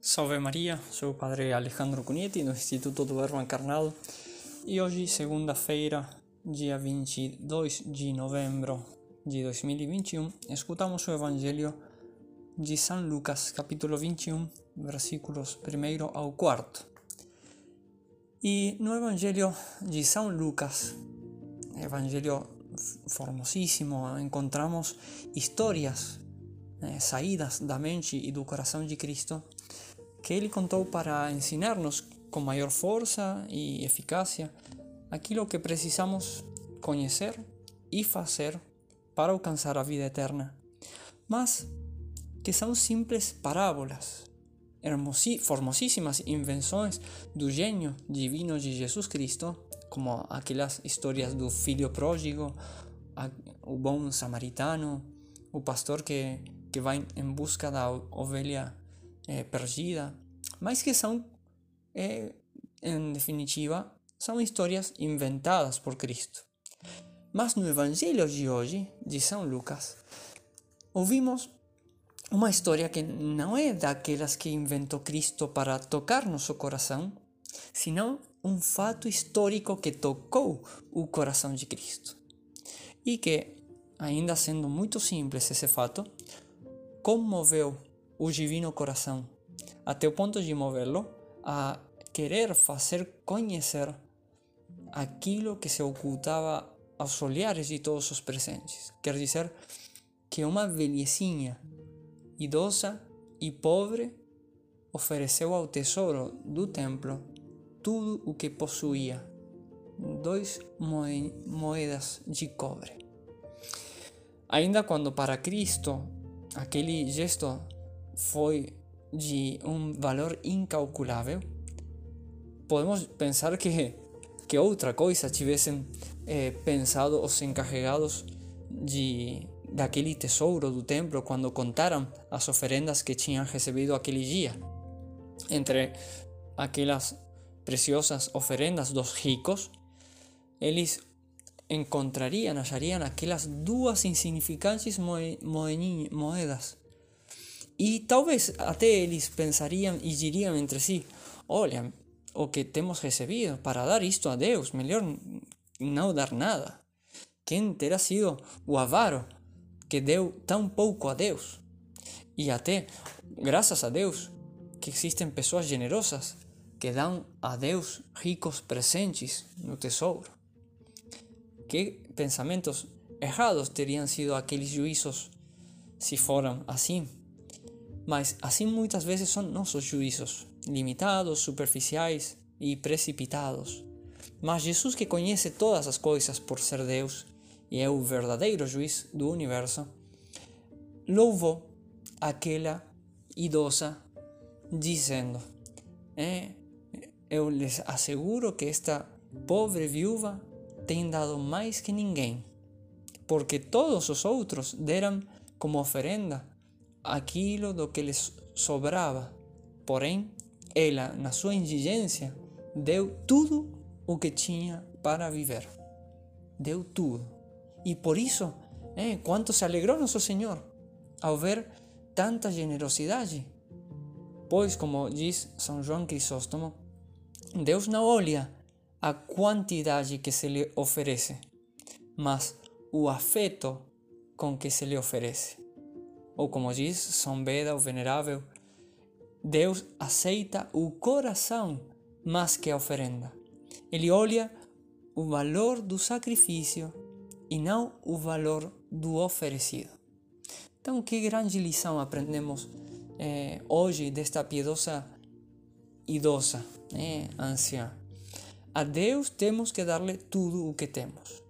Salve Maria, sou o Padre Alejandro Cunheti, do Instituto do Verbo Encarnado, e hoje, segunda-feira, dia 22 de novembro de 2021, escutamos o Evangelho de São Lucas, capítulo 21, versículos 1 ao 4. E no Evangelho de São Lucas, Evangelho formosíssimo, encontramos histórias eh, saídas da mente e do coração de Cristo que ele contou para ensinar-nos com maior força e eficácia aquilo que precisamos conhecer e fazer para alcançar a vida eterna, mas que são simples parábolas, formosíssimas invenções do gênio divino de Jesus Cristo, como aquelas histórias do filho pródigo, o bom samaritano, o pastor que, que vai em busca da ovelha é, perdida, mas que são, é, em definitiva, são histórias inventadas por Cristo. Mas no Evangelho de hoje, de São Lucas, ouvimos uma história que não é daquelas que inventou Cristo para tocar nosso coração, senão um fato histórico que tocou o coração de Cristo. E que, ainda sendo muito simples esse fato, comoveu o divino coração, até o ponto de movê-lo a querer fazer conhecer aquilo que se ocultava aos olhares de todos os presentes. Quer dizer que uma velhecinha idosa e pobre ofereceu ao tesouro do templo tudo o que possuía, dois moedas de cobre. Ainda quando para Cristo aquele gesto foi de um valor incalculável, podemos pensar que, que outra coisa tivessem eh, pensado os encarregados de daquele tesouro do templo quando contaram as oferendas que tinham recebido aquele dia. Entre aquelas preciosas oferendas dos ricos, eles encontrariam, achariam aquelas duas insignificantes moedas e talvez até eles pensariam e diriam entre si: Olha, o que temos recebido para dar isto a Deus, melhor não dar nada. Quem terá sido o avaro que deu tão pouco a Deus? E até, graças a Deus, que existem pessoas generosas que dão a Deus ricos presentes no tesouro. Que pensamentos errados teriam sido aqueles juízos se foram assim? Mas assim muitas vezes são nossos juízos, limitados, superficiais e precipitados. Mas Jesus, que conhece todas as coisas por ser Deus e é o verdadeiro juiz do universo, louvou aquela idosa, dizendo: é, Eu lhes asseguro que esta pobre viúva tem dado mais que ninguém, porque todos os outros deram como oferenda aquilo do que lhes sobrava. Porém, ela, na sua indigência, deu tudo o que tinha para viver. Deu tudo. E por isso, é, quanto se alegrou nosso Senhor ao ver tanta generosidade. Pois, como diz São João Crisóstomo, Deus não olha a quantidade que se lhe oferece, mas o afeto com que se lhe oferece ou como diz São Beda, o Venerável, Deus aceita o coração mais que a oferenda. Ele olha o valor do sacrifício e não o valor do oferecido. Então, que grande lição aprendemos eh, hoje desta piedosa idosa, eh, anciã. A Deus temos que dar-lhe tudo o que temos,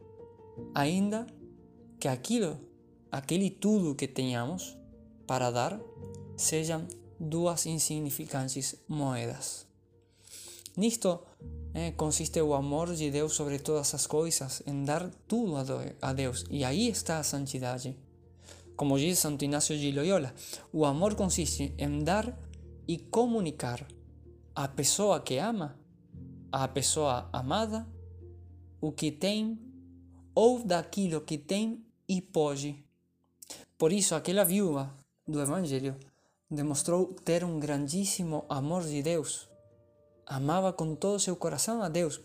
ainda que aquilo, aquele tudo que tenhamos, para dar sejam duas insignificantes moedas. Nisto eh, consiste o amor de Deus sobre todas as coisas, em dar tudo a Deus, e aí está a santidade. Como diz Santo Inácio de Loyola, o amor consiste em dar e comunicar à pessoa que ama, à pessoa amada, o que tem ou daquilo que tem e pode. Por isso, aquela viúva do Evangelho demonstrou ter um grandíssimo amor de Deus. Amava com todo seu coração a Deus,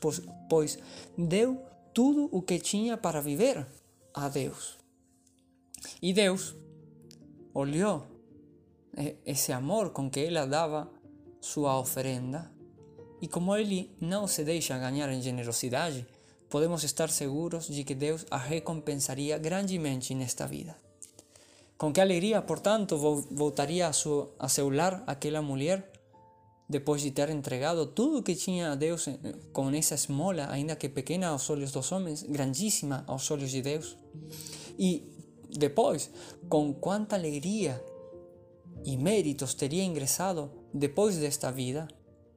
pois, deu tudo o que tinha para viver a Deus. E Deus olhou esse amor com que ela dava sua oferenda, e como ele não se deixa ganhar em generosidade, podemos estar seguros de que Deus a recompensaria grandemente nesta vida. Com que alegria, portanto, voltaria a, su, a seu lar aquela mulher depois de ter entregado tudo que tinha a Deus eh, com essa esmola, ainda que pequena aos olhos dos homens, grandíssima aos olhos de Deus. E depois, com quanta alegria e méritos teria ingressado depois desta vida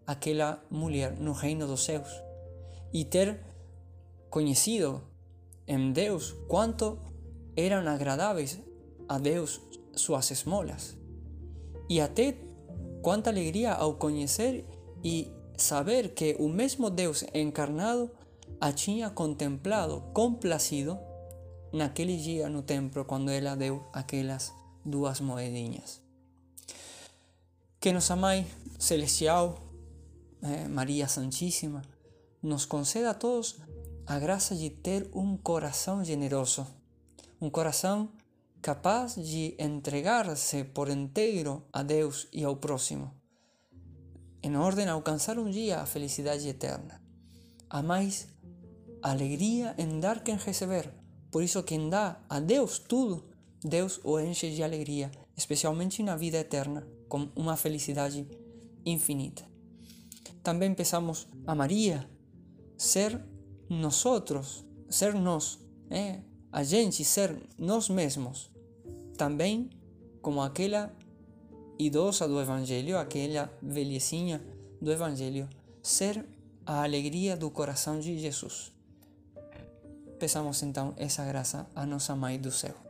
aquela mulher no reino dos céus e ter conhecido em Deus quanto eram agradáveis a Deus suas esmolas. E até quanta alegria ao conhecer e saber que o mesmo Deus encarnado a tinha contemplado, complacido, naquele dia no templo, quando ela deu aquelas duas moedinhas. Que nossa Mãe Celestial, eh, Maria Santíssima, nos conceda a todos a graça de ter um coração generoso, um coração capaz de entregar-se por inteiro a Deus e ao próximo, em ordem a alcançar um dia a felicidade eterna. Há mais alegria em dar que em receber. Por isso, quem dá a Deus tudo, Deus o enche de alegria, especialmente na vida eterna, com uma felicidade infinita. Também pensamos a Maria ser nós, ser nós, é, a gente ser nós mesmos, também como aquela idosa do Evangelho, aquela velhecinha do Evangelho, ser a alegria do coração de Jesus. Peçamos então essa graça a nossa Mãe do céu.